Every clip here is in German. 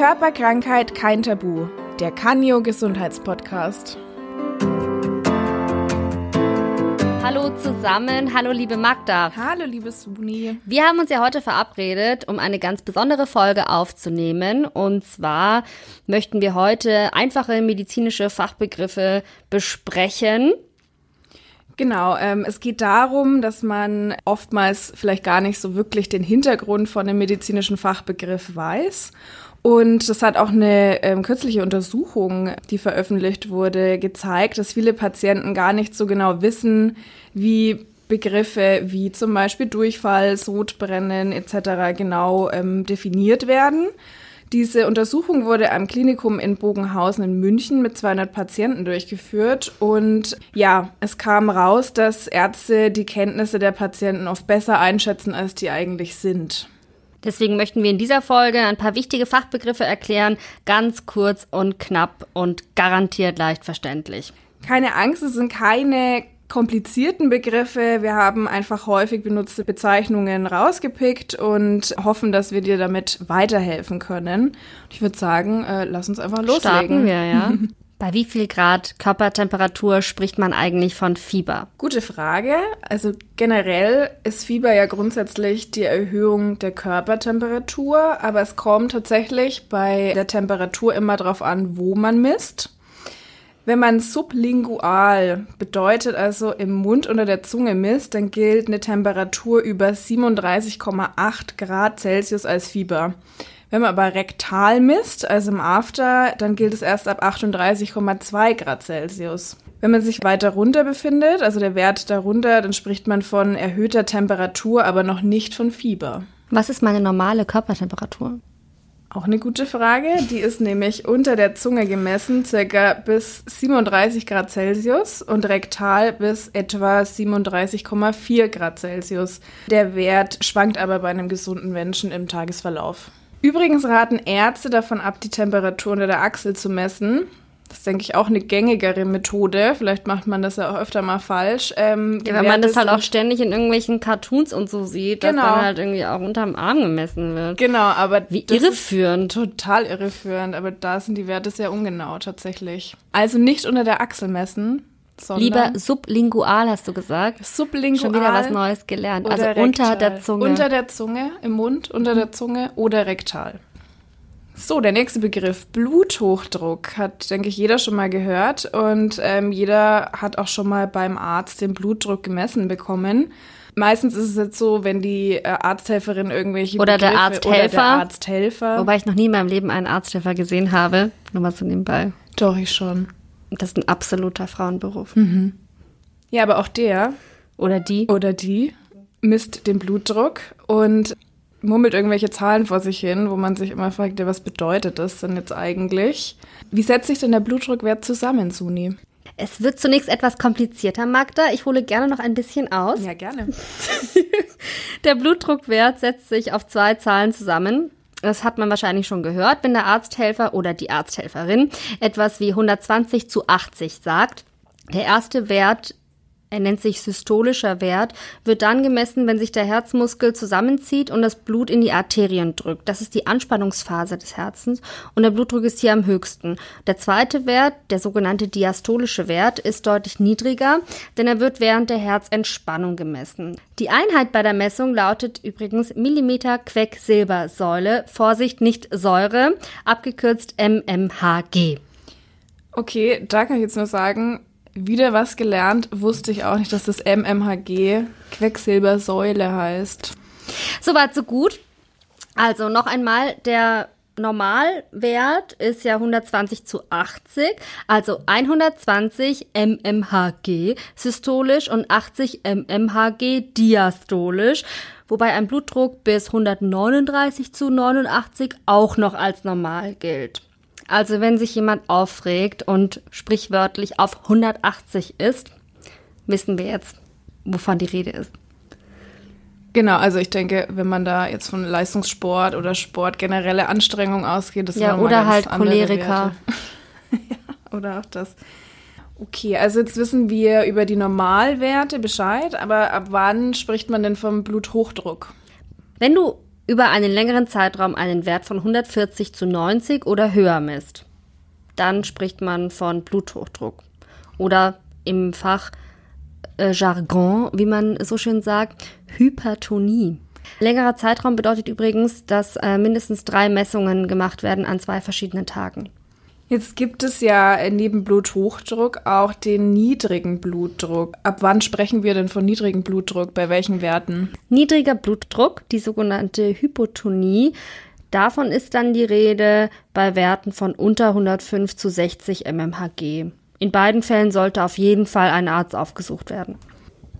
Körperkrankheit kein Tabu. Der Canio Gesundheitspodcast. Hallo zusammen, hallo liebe Magda. Hallo liebe Suni. Wir haben uns ja heute verabredet, um eine ganz besondere Folge aufzunehmen. Und zwar möchten wir heute einfache medizinische Fachbegriffe besprechen. Genau, ähm, es geht darum, dass man oftmals vielleicht gar nicht so wirklich den Hintergrund von dem medizinischen Fachbegriff weiß. Und das hat auch eine ähm, kürzliche Untersuchung, die veröffentlicht wurde, gezeigt, dass viele Patienten gar nicht so genau wissen, wie Begriffe wie zum Beispiel Durchfall, Sodbrennen etc. genau ähm, definiert werden. Diese Untersuchung wurde am Klinikum in Bogenhausen in München mit 200 Patienten durchgeführt und ja, es kam raus, dass Ärzte die Kenntnisse der Patienten oft besser einschätzen, als die eigentlich sind. Deswegen möchten wir in dieser Folge ein paar wichtige Fachbegriffe erklären, ganz kurz und knapp und garantiert leicht verständlich. Keine Angst, es sind keine komplizierten Begriffe. Wir haben einfach häufig benutzte Bezeichnungen rausgepickt und hoffen, dass wir dir damit weiterhelfen können. Ich würde sagen, äh, lass uns einfach loslegen. Starten wir, ja. Bei wie viel Grad Körpertemperatur spricht man eigentlich von Fieber? Gute Frage. Also generell ist Fieber ja grundsätzlich die Erhöhung der Körpertemperatur, aber es kommt tatsächlich bei der Temperatur immer darauf an, wo man misst. Wenn man sublingual bedeutet, also im Mund unter der Zunge misst, dann gilt eine Temperatur über 37,8 Grad Celsius als Fieber. Wenn man aber rektal misst, also im After, dann gilt es erst ab 38,2 Grad Celsius. Wenn man sich weiter runter befindet, also der Wert darunter, dann spricht man von erhöhter Temperatur, aber noch nicht von Fieber. Was ist meine normale Körpertemperatur? Auch eine gute Frage. Die ist nämlich unter der Zunge gemessen, circa bis 37 Grad Celsius und rektal bis etwa 37,4 Grad Celsius. Der Wert schwankt aber bei einem gesunden Menschen im Tagesverlauf. Übrigens raten Ärzte davon ab, die Temperatur unter der Achsel zu messen. Das ist, denke ich, auch eine gängigere Methode. Vielleicht macht man das ja auch öfter mal falsch. Ähm, ja, weil man das halt auch ständig in irgendwelchen Cartoons und so sieht, genau. dass dann halt irgendwie auch unterm Arm gemessen wird. Genau, aber wie irreführend. Total irreführend, aber da sind die Werte sehr ungenau tatsächlich. Also nicht unter der Achsel messen. Lieber sublingual, hast du gesagt. Sublingual. Schon wieder was Neues gelernt. Also unter der Zunge. Unter der Zunge, im Mund, unter der Zunge oder rektal. So, der nächste Begriff, Bluthochdruck, hat, denke ich, jeder schon mal gehört und ähm, jeder hat auch schon mal beim Arzt den Blutdruck gemessen bekommen. Meistens ist es jetzt so, wenn die äh, Arzthelferin irgendwelche oder Begriffe, der Arzthelfer, oder der Arzthelfer, wobei ich noch nie in meinem Leben einen Arzthelfer gesehen habe, nur mal so nebenbei. Doch ich schon. Das ist ein absoluter Frauenberuf. Mhm. Ja, aber auch der oder die oder die misst den Blutdruck und murmelt irgendwelche Zahlen vor sich hin, wo man sich immer fragt, ja, was bedeutet das denn jetzt eigentlich? Wie setzt sich denn der Blutdruckwert zusammen, Suni? Es wird zunächst etwas komplizierter, Magda. Ich hole gerne noch ein bisschen aus. Ja, gerne. der Blutdruckwert setzt sich auf zwei Zahlen zusammen. Das hat man wahrscheinlich schon gehört, wenn der Arzthelfer oder die Arzthelferin etwas wie 120 zu 80 sagt. Der erste Wert er nennt sich systolischer Wert, wird dann gemessen, wenn sich der Herzmuskel zusammenzieht und das Blut in die Arterien drückt. Das ist die Anspannungsphase des Herzens und der Blutdruck ist hier am höchsten. Der zweite Wert, der sogenannte diastolische Wert, ist deutlich niedriger, denn er wird während der Herzentspannung gemessen. Die Einheit bei der Messung lautet übrigens Millimeter Quecksilbersäule, Vorsicht, nicht Säure, abgekürzt MMHG. Okay, da kann ich jetzt nur sagen, wieder was gelernt, wusste ich auch nicht, dass das MMHG Quecksilbersäule heißt. Soweit, so gut. Also noch einmal, der Normalwert ist ja 120 zu 80, also 120 mmHg systolisch und 80 mmHg diastolisch, wobei ein Blutdruck bis 139 zu 89 auch noch als normal gilt. Also wenn sich jemand aufregt und sprichwörtlich auf 180 ist, wissen wir jetzt, wovon die Rede ist. Genau, also ich denke, wenn man da jetzt von Leistungssport oder Sport generelle Anstrengung ausgeht, das ja oder halt Choleriker ja, oder auch das. Okay, also jetzt wissen wir über die Normalwerte Bescheid, aber ab wann spricht man denn vom Bluthochdruck? Wenn du über einen längeren Zeitraum einen Wert von 140 zu 90 oder höher misst. Dann spricht man von Bluthochdruck. Oder im Fach äh, wie man so schön sagt, Hypertonie. Längerer Zeitraum bedeutet übrigens, dass äh, mindestens drei Messungen gemacht werden an zwei verschiedenen Tagen. Jetzt gibt es ja neben Bluthochdruck auch den niedrigen Blutdruck. Ab wann sprechen wir denn von niedrigem Blutdruck? Bei welchen Werten? Niedriger Blutdruck, die sogenannte Hypotonie, davon ist dann die Rede bei Werten von unter 105 zu 60 mmHg. In beiden Fällen sollte auf jeden Fall ein Arzt aufgesucht werden.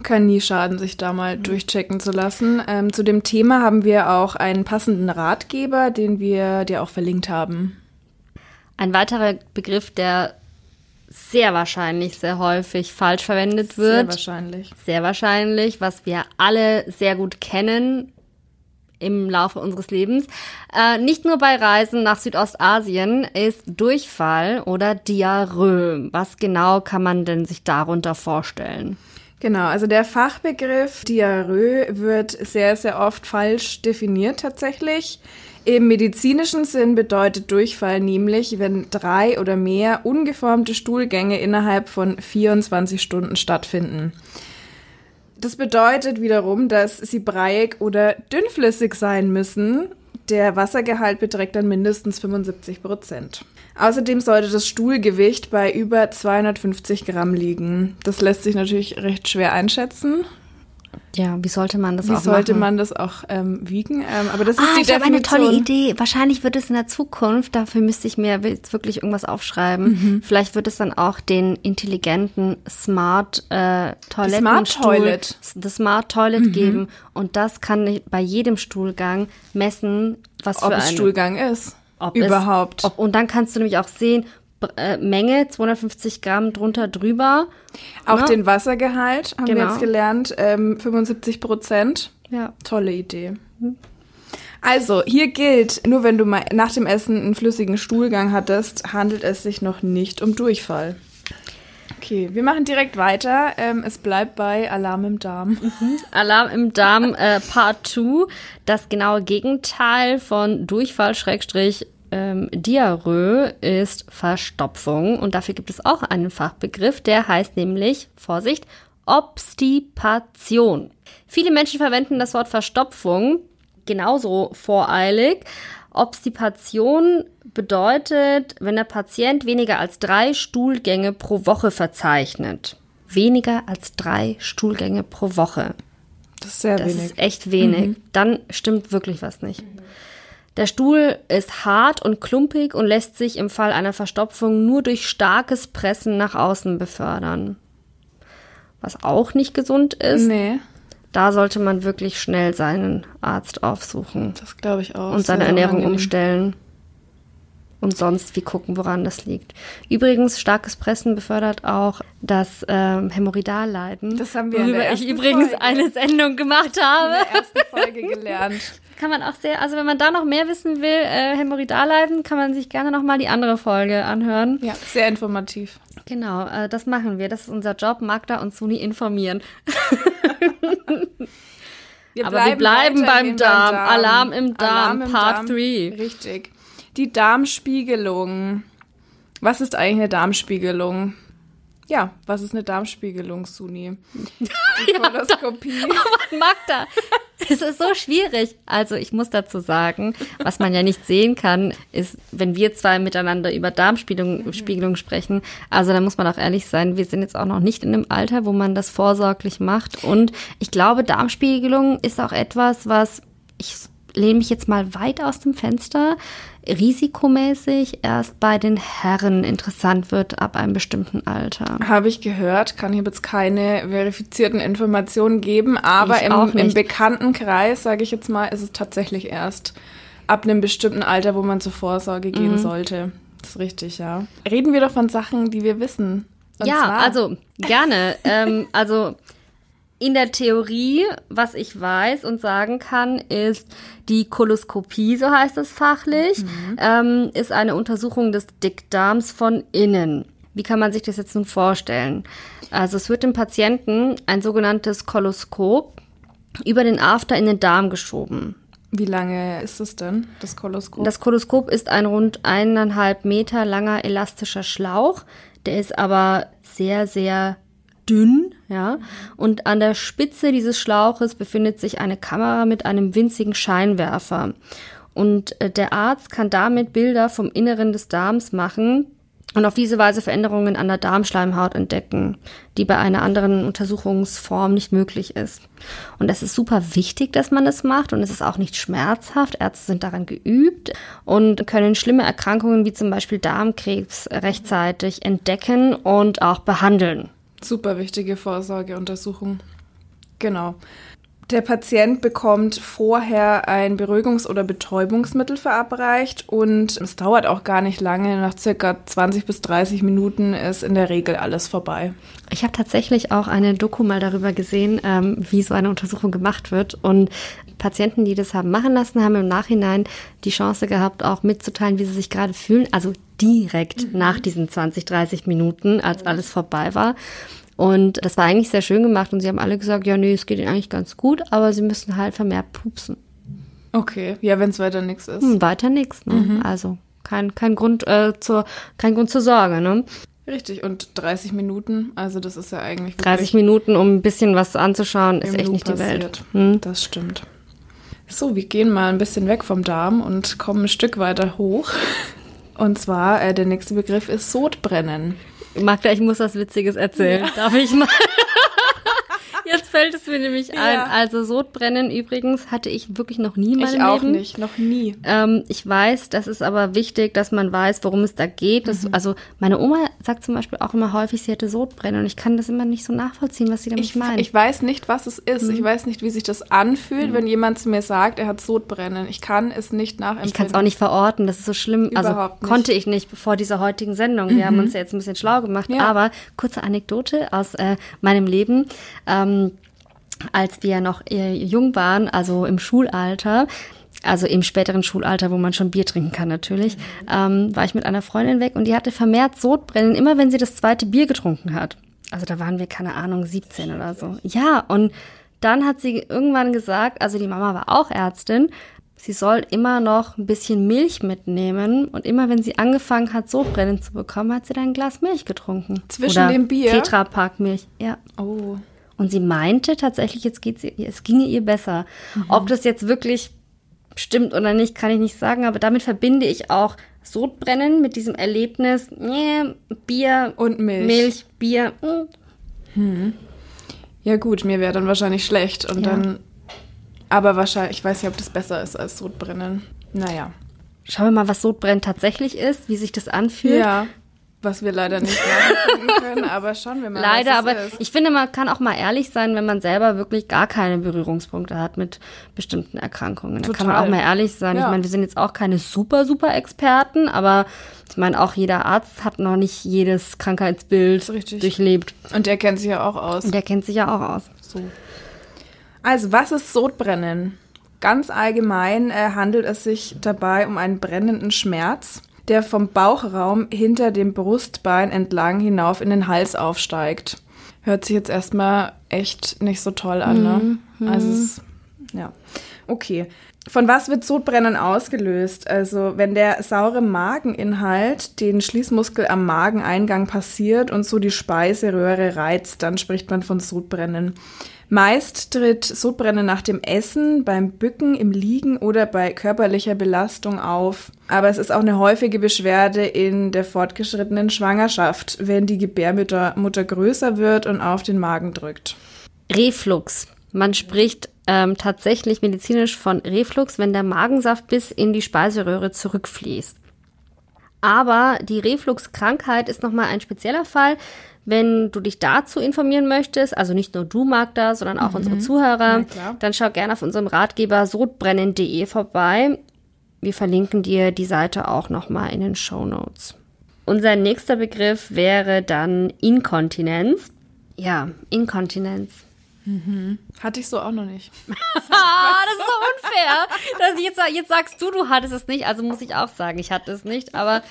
Kann nie schaden, sich da mal durchchecken zu lassen. Ähm, zu dem Thema haben wir auch einen passenden Ratgeber, den wir dir auch verlinkt haben. Ein weiterer Begriff, der sehr wahrscheinlich sehr häufig falsch verwendet wird. Sehr wahrscheinlich. Sehr wahrscheinlich, was wir alle sehr gut kennen im Laufe unseres Lebens. Äh, nicht nur bei Reisen nach Südostasien ist Durchfall oder Diarrhoe. Was genau kann man denn sich darunter vorstellen? Genau, also der Fachbegriff Diarrhoe wird sehr, sehr oft falsch definiert tatsächlich. Im medizinischen Sinn bedeutet Durchfall nämlich, wenn drei oder mehr ungeformte Stuhlgänge innerhalb von 24 Stunden stattfinden. Das bedeutet wiederum, dass sie breiig oder dünnflüssig sein müssen. Der Wassergehalt beträgt dann mindestens 75 Prozent. Außerdem sollte das Stuhlgewicht bei über 250 Gramm liegen. Das lässt sich natürlich recht schwer einschätzen. Ja, wie sollte man das Wie auch sollte machen? man das auch ähm, wiegen? Ähm, aber das ist ah, die ich habe eine Definition. tolle Idee. Wahrscheinlich wird es in der Zukunft, dafür müsste ich mir jetzt wirklich irgendwas aufschreiben. Mhm. Vielleicht wird es dann auch den intelligenten Smart äh, Toilettenstuhl, Smart Toilet. das Smart Toilet geben und das kann bei jedem Stuhlgang messen, was Ob für es eine Stuhlgang ist. ob Überhaupt. Es, ob, und dann kannst du nämlich auch sehen, äh, Menge 250 Gramm drunter drüber. Auch Ne? den Wassergehalt haben wir Genau. jetzt gelernt, ähm, 75 Prozent. Ja. Tolle Idee. Also, hier gilt, nur wenn du mal nach dem Essen einen flüssigen Stuhlgang hattest, handelt es sich noch nicht um Durchfall. Okay, wir machen direkt weiter. Ähm, es bleibt bei Alarm im Darm. Alarm im Darm äh, Part 2, das genaue Gegenteil von Durchfall Schrägstrich ähm, Diarrhoe ist Verstopfung und dafür gibt es auch einen Fachbegriff, der heißt nämlich, Vorsicht, Obstipation. Viele Menschen verwenden das Wort Verstopfung genauso voreilig. Obstipation bedeutet, wenn der Patient weniger als drei Stuhlgänge pro Woche verzeichnet. Weniger als drei Stuhlgänge pro Woche. Das ist sehr Das wenig. ist echt wenig. Dann stimmt wirklich was nicht. Der Stuhl ist hart und klumpig und lässt sich im Fall einer Verstopfung nur durch starkes Pressen nach außen befördern. Was auch nicht gesund ist, nee, da sollte man wirklich schnell seinen Arzt aufsuchen das glaube ich auch. und seine Ernährung umstellen. Und sonst wie gucken, woran das liegt. Übrigens, starkes Pressen befördert auch das ähm, Hämorrhoidalleiden. Das haben wir in der worüber ich übrigens Folge. eine Sendung gemacht habe. In der ersten Folge gelernt. Kann man auch sehr, also wenn man da noch mehr wissen will, äh, Hämorrhoidalleiden, kann man sich gerne nochmal die andere Folge anhören. Ja, sehr informativ. Genau, äh, das machen wir. Das ist unser Job, Magda und Suni informieren. Wir Aber wir bleiben beim Darm. Alarm im Darm, Alarm im Part Darm. 3. Richtig. Die Darmspiegelung. Was ist eigentlich eine Darmspiegelung? Ja, was ist eine Darmspiegelung, Suni? Die Koloskopie. Magda, es ist so schwierig. Also ich muss dazu sagen, was man ja nicht sehen kann, ist, wenn wir zwei miteinander über Darmspiegelung Spiegelung sprechen, also da muss man auch ehrlich sein, wir sind jetzt auch noch nicht in einem Alter, wo man das vorsorglich macht. Und ich glaube, Darmspiegelung ist auch etwas, was ich lehne mich jetzt mal weit aus dem Fenster, risikomäßig erst bei den Herren interessant wird ab einem bestimmten Alter. Habe ich gehört, kann ich jetzt keine verifizierten Informationen geben, aber im, im nicht. bekannten Kreis, sage ich jetzt mal, ist es tatsächlich erst ab einem bestimmten Alter, wo man zur Vorsorge Mhm. gehen sollte. Das ist richtig, ja. Reden wir doch von Sachen, die wir wissen. Und ja, also gerne. ähm, also in der Theorie, was ich weiß und sagen kann, ist die Koloskopie, so heißt es fachlich, ähm, ist eine Untersuchung des Dickdarms von innen. Wie kann man sich das jetzt nun vorstellen? Also es wird dem Patienten ein sogenanntes Koloskop über den After in den Darm geschoben. Wie lange ist es denn, das Koloskop? Das Koloskop ist ein rund eineinhalb Meter langer elastischer Schlauch. Der ist aber sehr, sehr dünn, ja. Und an der Spitze dieses Schlauches befindet sich eine Kamera mit einem winzigen Scheinwerfer. Und äh, der Arzt kann damit Bilder vom Inneren des Darms machen, und auf diese Weise Veränderungen an der Darmschleimhaut entdecken, die bei einer anderen Untersuchungsform nicht möglich ist. Und es ist super wichtig, dass man das macht und es ist auch nicht schmerzhaft. Ärzte sind daran geübt und können schlimme Erkrankungen wie zum Beispiel Darmkrebs rechtzeitig entdecken und auch behandeln. Super wichtige Vorsorgeuntersuchung. Genau. Der Patient bekommt vorher ein Beruhigungs- oder Betäubungsmittel verabreicht und es dauert auch gar nicht lange. Nach circa 20 bis 30 Minuten ist in der Regel alles vorbei. Ich habe tatsächlich auch eine Doku mal darüber gesehen, ähm, wie so eine Untersuchung gemacht wird. Und Patienten, die das haben machen lassen, haben im Nachhinein die Chance gehabt, auch mitzuteilen, wie sie sich gerade fühlen. Also direkt mhm. nach diesen 20, 30 Minuten, als alles vorbei war. Und das war eigentlich sehr schön gemacht und sie haben alle gesagt, ja, nee, es geht ihnen eigentlich ganz gut, aber sie müssen halt vermehrt pupsen. Okay, ja, wenn es weiter nichts ist. Hm, weiter nichts, ne? Mhm. Also kein, kein Grund äh, zur kein Grund zur Sorge, ne? Richtig, und 30 Minuten, also das ist ja eigentlich 30 Minuten, um ein bisschen was anzuschauen, ist echt Loop nicht die passiert. Welt. Hm? Das stimmt. So, wir gehen mal ein bisschen weg vom Darm und kommen ein Stück weiter hoch. Und zwar, äh, der nächste Begriff ist Sodbrennen. Magda, ich muss was Witziges erzählen. Ja. Darf ich mal? Jetzt fällt es mir nämlich ja. ein. Also Sodbrennen übrigens hatte ich wirklich noch nie in meinem ich auch nicht, noch nie. Ähm, ich weiß, das ist aber wichtig, dass man weiß, worum es da geht. Das, mhm. Also meine Oma sagt zum Beispiel auch immer häufig, sie hätte Sodbrennen und ich kann das immer nicht so nachvollziehen, was sie damit ich, meint. Ich weiß nicht, was es ist. Mhm. Ich weiß nicht, wie sich das anfühlt, mhm. wenn jemand zu mir sagt, er hat Sodbrennen. Ich kann es nicht nachempfinden. Ich kann es auch nicht verorten. Das ist so schlimm. Also Überhaupt also konnte ich nicht vor dieser heutigen Sendung. Wir haben mhm. uns ja jetzt ein bisschen schlau gemacht. Ja. Aber kurze Anekdote aus äh, meinem Leben. Ähm, als wir noch äh, jung waren, also im Schulalter, also im späteren Schulalter, wo man schon Bier trinken kann natürlich, ähm, war ich mit einer Freundin weg und die hatte vermehrt Sodbrennen, immer wenn sie das zweite Bier getrunken hat. Also da waren wir, keine Ahnung, 17 oder so. Ja, und dann hat sie irgendwann gesagt, also die Mama war auch Ärztin, sie soll immer noch ein bisschen Milch mitnehmen und immer wenn sie angefangen hat, Sodbrennen zu bekommen, hat sie dann ein Glas Milch getrunken. Zwischen Oder dem Bier? Tetrapack Milch, ja. Oh. Und sie meinte tatsächlich, jetzt geht's ihr, es ginge ihr besser. Mhm. Ob das jetzt wirklich stimmt oder nicht, kann ich nicht sagen, aber damit verbinde ich auch Sodbrennen mit diesem Erlebnis, nee, Bier und Milch. Milch, Bier. Hm. Hm. Ja gut, mir wäre dann wahrscheinlich schlecht und ja. dann, aber wahrscheinlich, ich weiß nicht, ob das besser ist als Sodbrennen. Naja. Schauen wir mal, was Sodbrennen tatsächlich ist, wie sich das anfühlt. Ja. Was wir leider nicht können, aber schauen wir mal. Leider, aber ist. ich finde, man kann auch mal ehrlich sein, wenn man selber wirklich gar keine Berührungspunkte hat mit bestimmten Erkrankungen. Total. Da kann man auch mal ehrlich sein. Ja. Ich meine, wir sind jetzt auch keine super, super Experten, aber ich meine, auch jeder Arzt hat noch nicht jedes Krankheitsbild durchlebt. Und der kennt sich ja auch aus. Und der kennt sich ja auch aus. So. Also, was ist Sodbrennen? Ganz allgemein äh, handelt es sich dabei um einen brennenden Schmerz der vom Bauchraum hinter dem Brustbein entlang hinauf in den Hals aufsteigt. Hört sich jetzt erstmal echt nicht so toll an, ne? Mhm. Also es, ja. Okay. Von was wird Sodbrennen ausgelöst? Also, wenn der saure Mageninhalt den Schließmuskel am Mageneingang passiert und so die Speiseröhre reizt, dann spricht man von Sodbrennen. Meist tritt Sodbrennen nach dem Essen, beim Bücken, im Liegen oder bei körperlicher Belastung auf. Aber es ist auch eine häufige Beschwerde in der fortgeschrittenen Schwangerschaft, wenn die Gebärmutter Mutter größer wird und auf den Magen drückt. Reflux. Man spricht ähm, tatsächlich medizinisch von Reflux, wenn der Magensaft bis in die Speiseröhre zurückfließt. Aber die Refluxkrankheit ist nochmal ein spezieller Fall. Wenn du dich dazu informieren möchtest, also nicht nur du, Magda, sondern auch mhm. unsere Zuhörer, dann schau gerne auf unserem Ratgeber sodbrennen.de vorbei. Wir verlinken dir die Seite auch nochmal in den Show Notes. Unser nächster Begriff wäre dann Inkontinenz. Ja, Inkontinenz. Mhm. Hatte ich so auch noch nicht. ah, das ist so unfair. Das jetzt, jetzt sagst du, du hattest es nicht, also muss ich auch sagen, ich hatte es nicht. Aber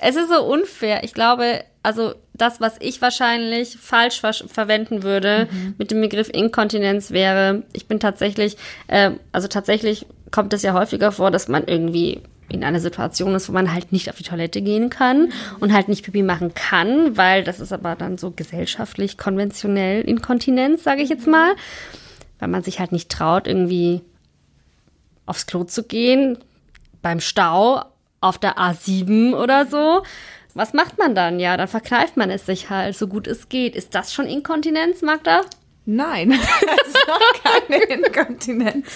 Es ist so unfair. Ich glaube, also das, was ich wahrscheinlich falsch ver verwenden würde mhm. mit dem Begriff Inkontinenz wäre, ich bin tatsächlich, äh, also tatsächlich kommt es ja häufiger vor, dass man irgendwie in einer Situation ist, wo man halt nicht auf die Toilette gehen kann und halt nicht Pipi machen kann, weil das ist aber dann so gesellschaftlich konventionell Inkontinenz, sage ich jetzt mal, weil man sich halt nicht traut, irgendwie aufs Klo zu gehen, beim Stau, auf der A7 oder so. Was macht man dann? Ja, dann verkneift man es sich halt, so gut es geht. Ist das schon Inkontinenz, Magda? Nein, das ist noch keine Inkontinenz.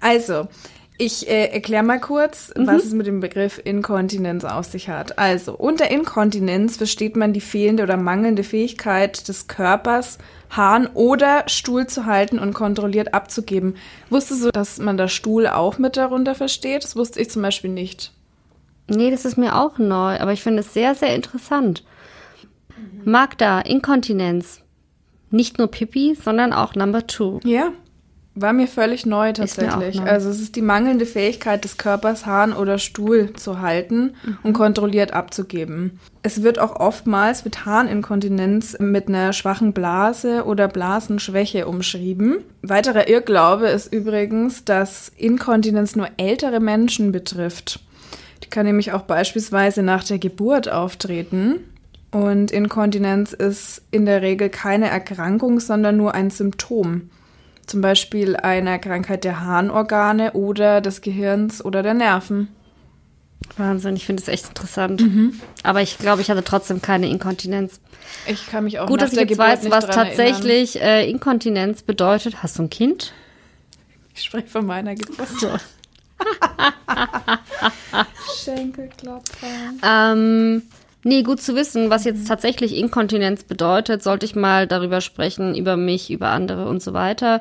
Also, ich äh, erkläre mal kurz, mhm. was es mit dem Begriff Inkontinenz auf sich hat. Also, unter Inkontinenz versteht man die fehlende oder mangelnde Fähigkeit des Körpers, Hahn oder Stuhl zu halten und kontrolliert abzugeben. Wusstest du, dass man da Stuhl auch mit darunter versteht? Das wusste ich zum Beispiel nicht. Nee, das ist mir auch neu, aber ich finde es sehr, sehr interessant. Magda, Inkontinenz. Nicht nur Pipi, sondern auch Number Two. Ja, war mir völlig neu tatsächlich. Neu. Also es ist die mangelnde Fähigkeit des Körpers, Hahn oder Stuhl zu halten mhm. und kontrolliert abzugeben. Es wird auch oftmals mit Harninkontinenz mit einer schwachen Blase oder Blasenschwäche umschrieben. Weiterer Irrglaube ist übrigens, dass Inkontinenz nur ältere Menschen betrifft. Die kann nämlich auch beispielsweise nach der Geburt auftreten. Und Inkontinenz ist in der Regel keine Erkrankung, sondern nur ein Symptom zum Beispiel einer Krankheit der Harnorgane oder des Gehirns oder der Nerven. Wahnsinn, ich finde es echt interessant. Mhm. Aber ich glaube, ich hatte trotzdem keine Inkontinenz. Ich kann mich auch Gut, dass ich jetzt weiß, was tatsächlich äh, Inkontinenz bedeutet. Hast du ein Kind? Ich spreche von meiner Geburt. So. Schenkelklopfer. Ähm, Nee, gut zu wissen, was jetzt tatsächlich Inkontinenz bedeutet, sollte ich mal darüber sprechen, über mich, über andere und so weiter.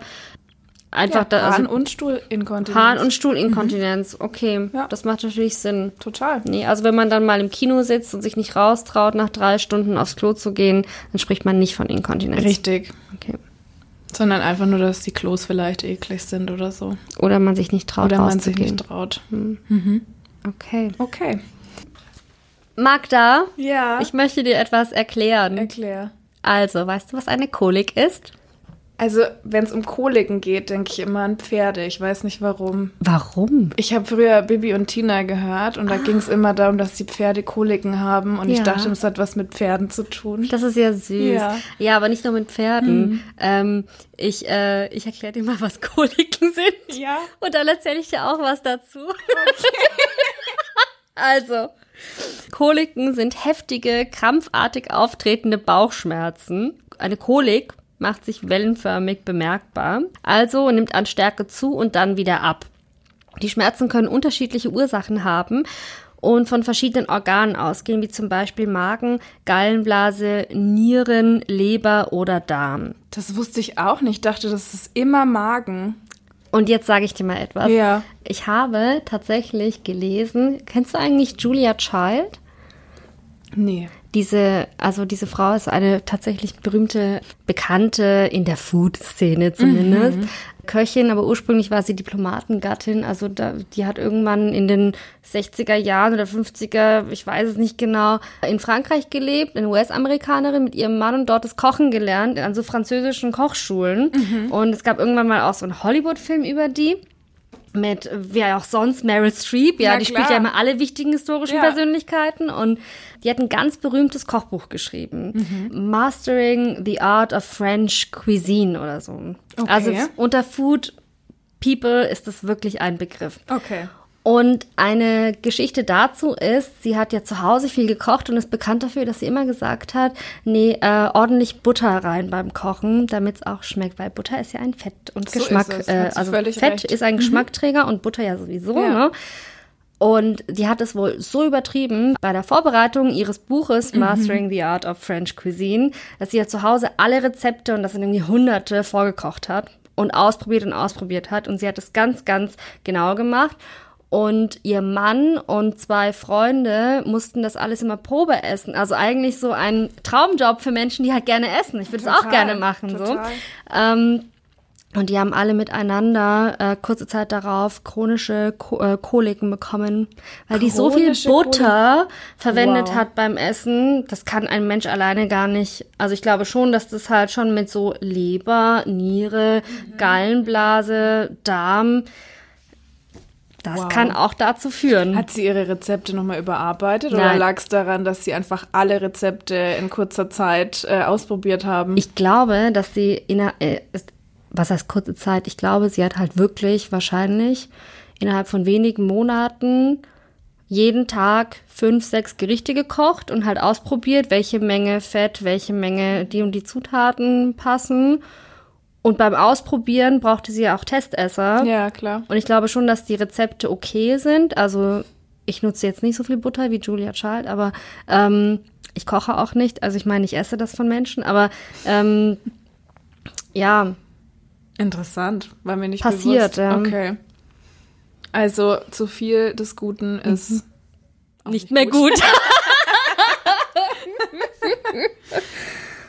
Einfach ja, da. Also, Harn- und Stuhlinkontinenz. Harn- und Stuhlinkontinenz, mhm. okay. Ja. Das macht natürlich Sinn. Total. Nee, also wenn man dann mal im Kino sitzt und sich nicht raustraut, nach drei Stunden aufs Klo zu gehen, dann spricht man nicht von Inkontinenz. Richtig. Okay. Sondern einfach nur, dass die Klos vielleicht eklig sind oder so. Oder man sich nicht traut, Oder man sich nicht traut. Hm. Mhm. Okay. Okay. Magda, ja. ich möchte dir etwas erklären. Erklär. Also, weißt du, was eine Kolik ist? Also, wenn es um Koliken geht, denke ich immer an Pferde. Ich weiß nicht warum. Warum? Ich habe früher Bibi und Tina gehört und da ah. ging es immer darum, dass die Pferde Koliken haben und ja. ich dachte, das hat was mit Pferden zu tun. Das ist ja süß. Ja, ja aber nicht nur mit Pferden. Mhm. Ähm, ich äh, ich erkläre dir mal, was Koliken sind. Ja. Und dann erzähle ich dir auch was dazu. Okay. also, Koliken sind heftige, krampfartig auftretende Bauchschmerzen. Eine Kolik macht sich wellenförmig bemerkbar, also nimmt an Stärke zu und dann wieder ab. Die Schmerzen können unterschiedliche Ursachen haben und von verschiedenen Organen ausgehen, wie zum Beispiel Magen, Gallenblase, Nieren, Leber oder Darm. Das wusste ich auch nicht. Ich dachte, das ist immer Magen. Und jetzt sage ich dir mal etwas. Ja. Ich habe tatsächlich gelesen, kennst du eigentlich Julia Child? Nee. Diese, also diese Frau ist eine tatsächlich berühmte Bekannte in der Food-Szene zumindest. Mhm. Köchin, aber ursprünglich war sie Diplomatengattin. Also da, die hat irgendwann in den 60er Jahren oder 50er, ich weiß es nicht genau, in Frankreich gelebt, eine US-Amerikanerin mit ihrem Mann und dort das Kochen gelernt an so französischen Kochschulen. Mhm. Und es gab irgendwann mal auch so einen Hollywood-Film über die mit wer auch sonst Meryl Streep, ja, ja die klar. spielt ja immer alle wichtigen historischen ja. Persönlichkeiten und die hat ein ganz berühmtes Kochbuch geschrieben, mhm. Mastering the Art of French Cuisine oder so. Okay. Also unter Food People ist das wirklich ein Begriff. Okay. Und eine Geschichte dazu ist, sie hat ja zu Hause viel gekocht und ist bekannt dafür, dass sie immer gesagt hat, nee, äh, ordentlich Butter rein beim Kochen, damit es auch schmeckt, weil Butter ist ja ein Fett und so Geschmack, äh, also Fett recht. ist ein mhm. Geschmackträger und Butter ja sowieso, ja. ne? Und die hat es wohl so übertrieben bei der Vorbereitung ihres Buches mhm. Mastering the Art of French Cuisine, dass sie ja zu Hause alle Rezepte und das sind irgendwie hunderte vorgekocht hat und ausprobiert und ausprobiert hat. Und sie hat es ganz, ganz genau gemacht. Und ihr Mann und zwei Freunde mussten das alles immer Probe essen. Also eigentlich so ein Traumjob für Menschen, die halt gerne essen. Ich würde es auch gerne machen. Total. So. Ähm, Und die haben alle miteinander äh, kurze Zeit darauf chronische Ko äh, Koliken bekommen, weil die so viel Chronische Butter verwendet Wow. hat beim Essen. Das kann ein Mensch alleine gar nicht. Also ich glaube schon, dass das halt schon mit so Leber, Niere, Mhm. Gallenblase, Darm, das Wow. kann auch dazu führen. Hat sie ihre Rezepte nochmal überarbeitet oder Nein. lag es daran, dass sie einfach alle Rezepte in kurzer Zeit äh, ausprobiert haben? Ich glaube, dass sie in äh, was heißt kurze Zeit? Ich glaube, sie hat halt wirklich wahrscheinlich innerhalb von wenigen Monaten jeden Tag fünf, sechs Gerichte gekocht und halt ausprobiert, welche Menge Fett, welche Menge die und die Zutaten passen. Und beim Ausprobieren brauchte sie ja auch Testesser. ja, klar. Und ich glaube schon, dass die Rezepte okay sind. Also ich nutze jetzt nicht so viel Butter wie Julia Child, aber ähm, ich koche auch nicht. Also ich meine, ich esse das von Menschen, aber ähm, ja, Interessant, war mir nicht Passiert, bewusst. ja. Okay. Also zu viel des Guten ist auch nicht mehr gut.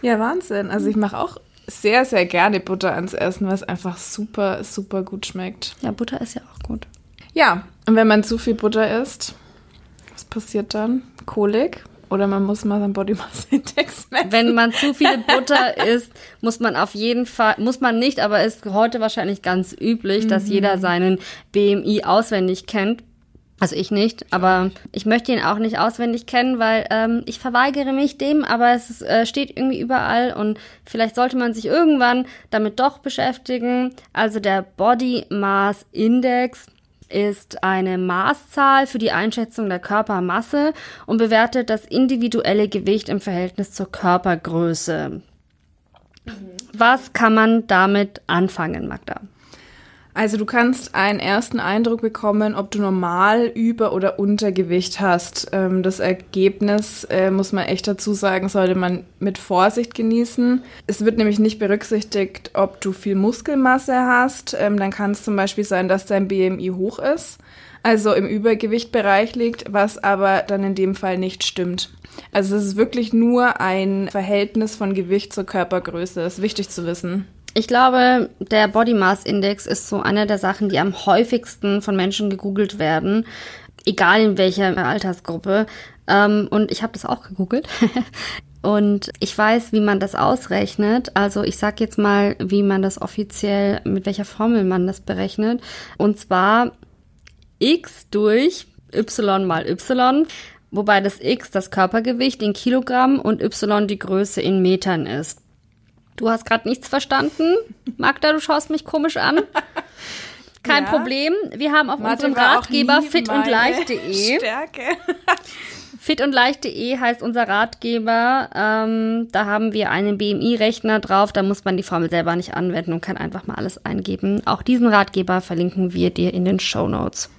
Ja, Wahnsinn. Also ich mache auch sehr, sehr gerne Butter ans Essen, was einfach super, super gut schmeckt. ja, Butter ist ja auch gut. Ja, und wenn man zu viel Butter isst, was passiert dann? Kolik? Oder man muss mal seinen Body Mass Index messen. Wenn man zu viel Butter isst, muss man auf jeden Fall, muss man nicht, aber ist heute wahrscheinlich ganz üblich, dass jeder seinen BMI auswendig kennt. Also ich nicht, aber ich möchte ihn auch nicht auswendig kennen, weil ähm, ich verweigere mich dem, aber es ist, äh, steht irgendwie überall und vielleicht sollte man sich irgendwann damit doch beschäftigen. Also der Body Mass Index ist eine Maßzahl für die Einschätzung der Körpermasse und bewertet das individuelle Gewicht im Verhältnis zur Körpergröße. Was kann man damit anfangen, Magda? Also du kannst einen ersten Eindruck bekommen, ob du normal Über- oder Untergewicht hast. Ähm, das Ergebnis, äh, muss man echt dazu sagen, sollte man mit Vorsicht genießen. Es wird nämlich nicht berücksichtigt, ob du viel Muskelmasse hast. Ähm, dann kann es zum Beispiel sein, dass dein BMI hoch ist, also im Übergewichtbereich liegt, was aber dann in dem Fall nicht stimmt. Also es ist wirklich nur ein Verhältnis von Gewicht zur Körpergröße. Das ist wichtig zu wissen. Ich glaube, der Body Mass Index ist so eine der Sachen, die am häufigsten von Menschen gegoogelt werden, egal in welcher Altersgruppe. Ähm, und ich habe das auch gegoogelt. Und ich weiß, wie man das ausrechnet. Also ich sag jetzt mal, wie man das offiziell, mit welcher Formel man das berechnet. Und zwar x durch y mal y, wobei das x das Körpergewicht in Kilogramm und y die Größe in Metern ist. Du hast gerade nichts verstanden. Magda, du schaust mich komisch an. Kein Ja. Problem. Wir haben auf Mathe unserem Ratgeber fitundleicht.de. Stärke. Fitundleicht.de heißt unser Ratgeber. Ähm, da haben wir einen BMI-Rechner drauf. Da muss man die Formel selber nicht anwenden und kann einfach mal alles eingeben. Auch diesen Ratgeber verlinken wir dir in den Show Notes.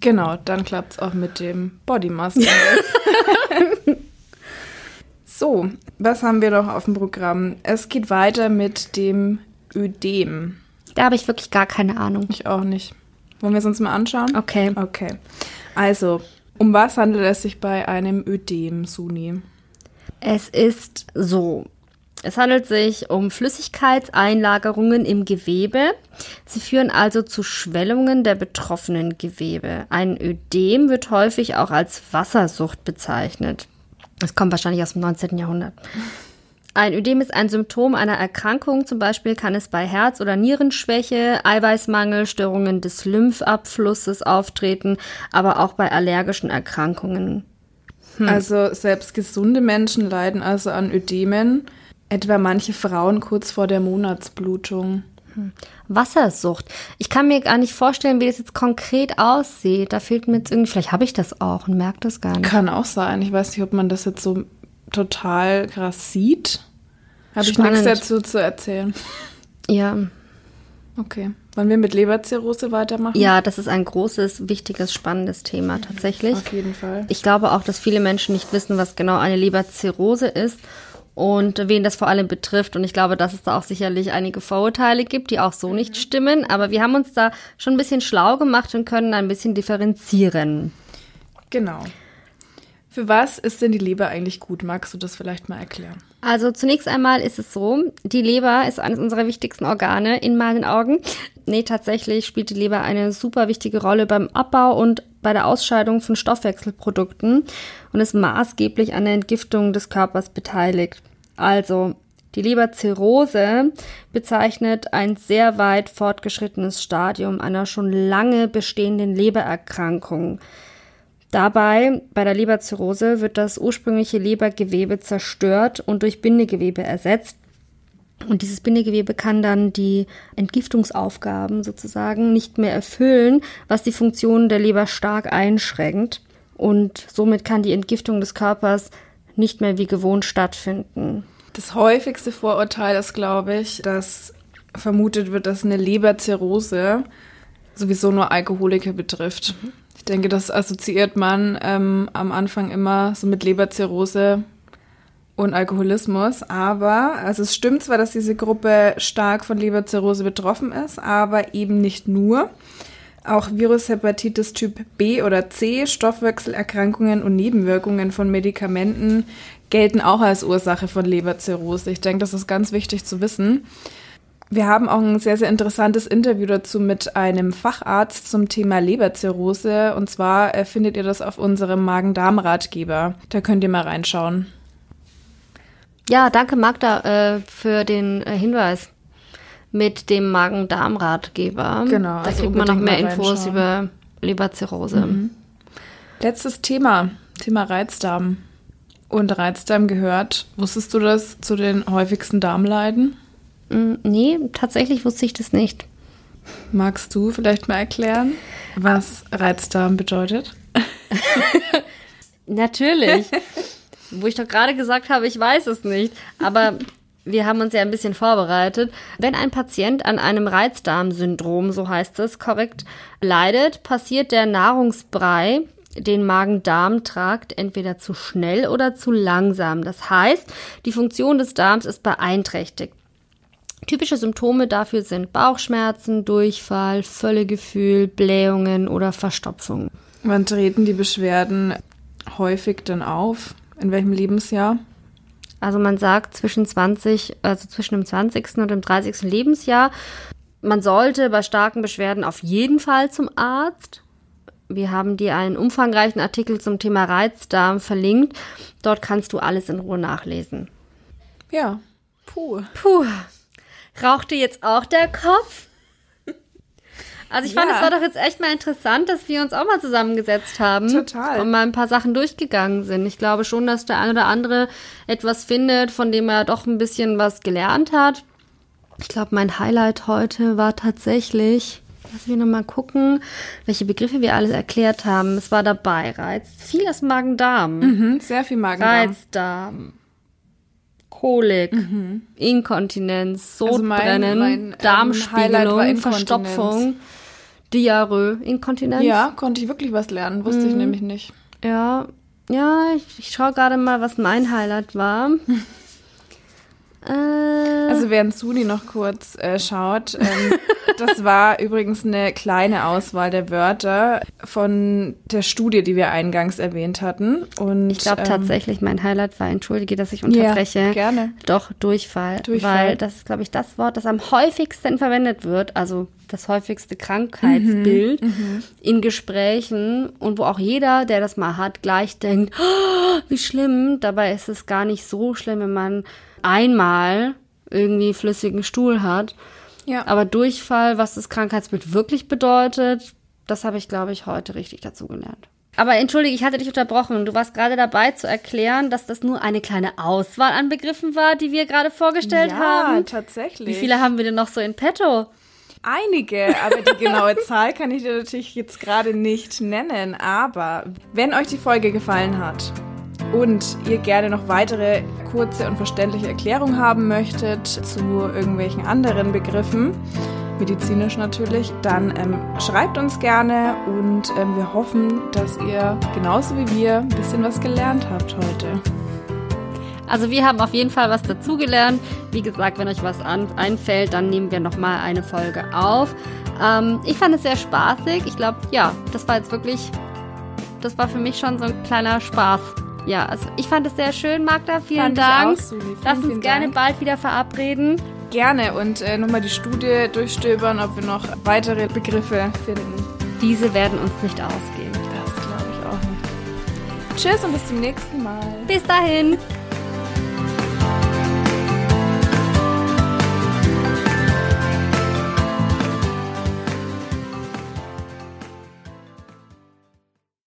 Genau, dann klappt es auch mit dem Body Mass. So, was haben wir noch auf dem Programm? Es geht weiter mit dem Ödem. Da habe ich wirklich gar keine Ahnung. Ich auch nicht. Wollen wir es uns mal anschauen? Okay. Okay. Also, um was handelt es sich bei einem Ödem, Suni? Es ist so. Es handelt sich um Flüssigkeitseinlagerungen im Gewebe. Sie führen also zu Schwellungen der betroffenen Gewebe. Ein Ödem wird häufig auch als Wassersucht bezeichnet. Das kommt wahrscheinlich aus dem 19. Jahrhundert. Ein Ödem ist ein Symptom einer Erkrankung. Zum Beispiel kann es bei Herz- oder Nierenschwäche, Eiweißmangel, Störungen des Lymphabflusses auftreten, aber auch bei allergischen Erkrankungen. Also, selbst gesunde Menschen leiden also an Ödemen, etwa manche Frauen kurz vor der Monatsblutung. Wassersucht. Ich kann mir gar nicht vorstellen, wie das jetzt konkret aussieht. Da fehlt mir jetzt irgendwie, vielleicht habe ich das auch und merke das gar nicht. Kann auch sein. Ich weiß nicht, ob man das jetzt so total krass sieht. Habe ich nichts dazu zu erzählen. Ja. Okay. Wollen wir mit Leberzirrhose weitermachen? ja, das ist ein großes, wichtiges, spannendes Thema tatsächlich. Auf jeden Fall. Ich glaube auch, dass viele Menschen nicht wissen, was genau eine Leberzirrhose ist und wen das vor allem betrifft. Und ich glaube, dass es da auch sicherlich einige Vorurteile gibt, die auch so nicht stimmen. Aber wir haben uns da schon ein bisschen schlau gemacht und können ein bisschen differenzieren. Genau. Für was ist denn die Leber eigentlich gut? Magst du das vielleicht mal erklären? Also zunächst einmal ist es so, die Leber ist eines unserer wichtigsten Organe in meinen Augen. Nee, tatsächlich spielt die Leber eine super wichtige Rolle beim Abbau und bei der Ausscheidung von Stoffwechselprodukten und ist maßgeblich an der Entgiftung des Körpers beteiligt. Also die Leberzirrhose bezeichnet ein sehr weit fortgeschrittenes Stadium einer schon lange bestehenden Lebererkrankung. Dabei, bei der Leberzirrhose, wird das ursprüngliche Lebergewebe zerstört und durch Bindegewebe ersetzt. Und dieses Bindegewebe kann dann die Entgiftungsaufgaben sozusagen nicht mehr erfüllen, was die Funktion der Leber stark einschränkt. Und somit kann die Entgiftung des Körpers nicht mehr wie gewohnt stattfinden. Das häufigste Vorurteil ist, glaube ich, dass vermutet wird, dass eine Leberzirrhose sowieso nur Alkoholiker betrifft. Mhm. Ich denke, das assoziiert man ähm, am Anfang immer so mit Leberzirrhose und Alkoholismus. Aber, also es stimmt zwar, dass diese Gruppe stark von Leberzirrhose betroffen ist, aber eben nicht nur. Auch Virushepatitis Typ B oder C, Stoffwechselerkrankungen und Nebenwirkungen von Medikamenten gelten auch als Ursache von Leberzirrhose. Ich denke, das ist ganz wichtig zu wissen. Wir haben auch ein sehr, sehr interessantes Interview dazu mit einem Facharzt zum Thema Leberzirrhose. Und zwar äh, findet ihr das auf unserem Magen-Darm-Ratgeber. Da könnt ihr mal reinschauen. Ja, danke Magda äh, für den äh, Hinweis mit dem Magen-Darm-Ratgeber. Genau. Da also kriegt man noch mehr Infos über Leberzirrhose. Mhm. Letztes Thema, Thema Reizdarm. Und Reizdarm gehört, wusstest du das, zu den häufigsten Darmleiden? Mm, nee, tatsächlich wusste ich das nicht. Magst du vielleicht mal erklären, was Reizdarm bedeutet? Natürlich. Wo ich doch gerade gesagt habe, ich weiß es nicht. Aber wir haben uns ja ein bisschen vorbereitet. Wenn ein Patient an einem Reizdarmsyndrom, so heißt es korrekt, leidet, passiert der Nahrungsbrei den Magen-Darm-Trakt entweder zu schnell oder zu langsam. Das heißt, die Funktion des Darms ist beeinträchtigt. Typische Symptome dafür sind Bauchschmerzen, Durchfall, Völlegefühl, Blähungen oder Verstopfung. Wann treten die Beschwerden häufig dann auf? In welchem Lebensjahr? Also man sagt zwischen 20, also zwischen dem 20. und dem 30. Lebensjahr. Man sollte bei starken Beschwerden auf jeden Fall zum Arzt. Wir haben dir einen umfangreichen Artikel zum Thema Reizdarm verlinkt. Dort kannst du alles in Ruhe nachlesen. Ja, puh. Puh. Raucht dir jetzt auch der Kopf? Also ich fand, es war doch jetzt echt mal interessant, dass wir uns auch mal zusammengesetzt haben. Total. Und mal ein paar Sachen durchgegangen sind. Ich glaube schon, dass der eine oder andere etwas findet, von dem er doch ein bisschen was gelernt hat. Ich glaube, mein Highlight heute war tatsächlich, lass mich nochmal gucken, welche Begriffe wir alles erklärt haben. Es war dabei Reiz. Vieles Magen-Darm. Mhm, sehr viel Magen-Darm. Reizdarm. Kolik, mhm. Inkontinenz, Sodbrennen, also mein, mein, Darmspiegelung, ähm, Verstopfung, Diarrhoe, Inkontinenz. Ja, konnte ich wirklich was lernen, wusste mhm. ich nämlich nicht. Ja, ja, ich, ich schaue gerade mal, was mein Highlight war. Äh. Also während Suni noch kurz äh, schaut, ähm, das war übrigens eine kleine Auswahl der Wörter von der Studie, die wir eingangs erwähnt hatten. Und, ich glaube ähm, tatsächlich, mein Highlight war, entschuldige, dass ich unterbreche. Ja, gerne. Doch, Durchfall. Durchfall. Weil das ist, glaube ich, das Wort, das am häufigsten verwendet wird, also das häufigste Krankheitsbild mhm, mhm, in Gesprächen und wo auch jeder, der das mal hat, gleich denkt, oh, wie schlimm. Dabei ist es gar nicht so schlimm, wenn man einmal irgendwie flüssigen Stuhl hat. Ja. Aber Durchfall, was das Krankheitsbild wirklich bedeutet, das habe ich, glaube ich, heute richtig dazu gelernt. Aber entschuldige, ich hatte dich unterbrochen. Du warst gerade dabei zu erklären, dass das nur eine kleine Auswahl an Begriffen war, die wir gerade vorgestellt ja, haben. Ja, tatsächlich. Wie viele haben wir denn noch so in petto? Einige, aber die genaue Zahl kann ich dir natürlich jetzt gerade nicht nennen. Aber wenn euch die Folge gefallen hat und ihr gerne noch weitere kurze und verständliche Erklärungen haben möchtet zu irgendwelchen anderen Begriffen, medizinisch natürlich, dann ähm, schreibt uns gerne und ähm, wir hoffen, dass ihr genauso wie wir ein bisschen was gelernt habt heute. Also wir haben auf jeden Fall was dazugelernt. Wie gesagt, wenn euch was an, einfällt, dann nehmen wir nochmal eine Folge auf. Ähm, ich fand es sehr spaßig. Ich glaube, ja, das war jetzt wirklich, das war für mich schon so ein kleiner Spaß Ja, also ich fand es sehr schön, Magda. Vielen Fand Dank. Vielen, Lass uns gerne Dank. bald wieder verabreden. Gerne und äh, nochmal die Studie durchstöbern, ob wir noch weitere Begriffe finden. Diese werden uns nicht ausgehen. Das glaube ich auch nicht. Tschüss und bis zum nächsten Mal. Bis dahin.